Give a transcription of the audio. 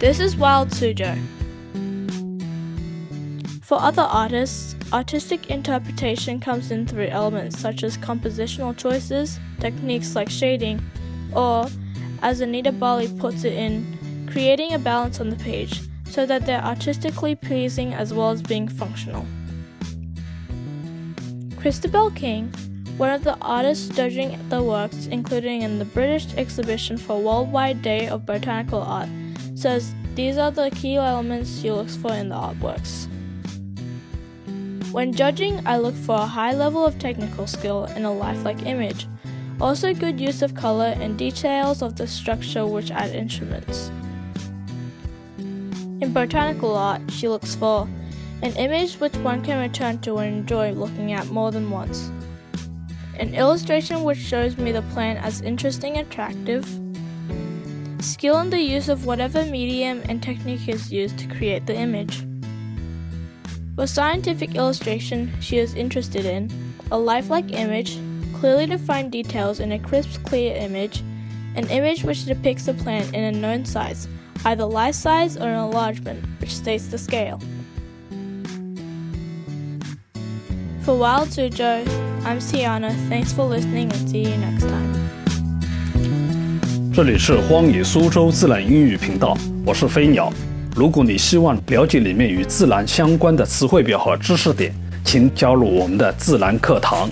Wild Suzhou. For other artists, artistic interpretation comes in through elements such as compositional choices, techniques like shading, or, as Anita Barley puts it in, creating a balance on the page so that they're artistically pleasing as well as being functional. Christabel King, one of the artists judging the works included in the British exhibition for Worldwide Day of Botanical Art, says these are the key elements she looks for in the artworks. When judging, I look for a high level of technical skill and a lifelike image, also good use of color and details of the structure which add instruments. In botanical art, she looks for an image which one can return to and enjoy looking at more than once, an illustration which shows me the plant as interesting and attractive, skill in the use of whatever medium and technique is used to create the image. For scientific illustration she is interested in, a lifelike image, clearly defined details in a crisp, clear image, an image which depicts the plant in a known size, either life size or an enlargement, which states the scale. For Wild Suzhou, I'm Sienna. Thanks for listening and see you next time. 这里是荒野苏州自然英语频道，我是飞鸟。如果你希望了解里面与自然相关的词汇表和知识点，请加入我们的自然课堂。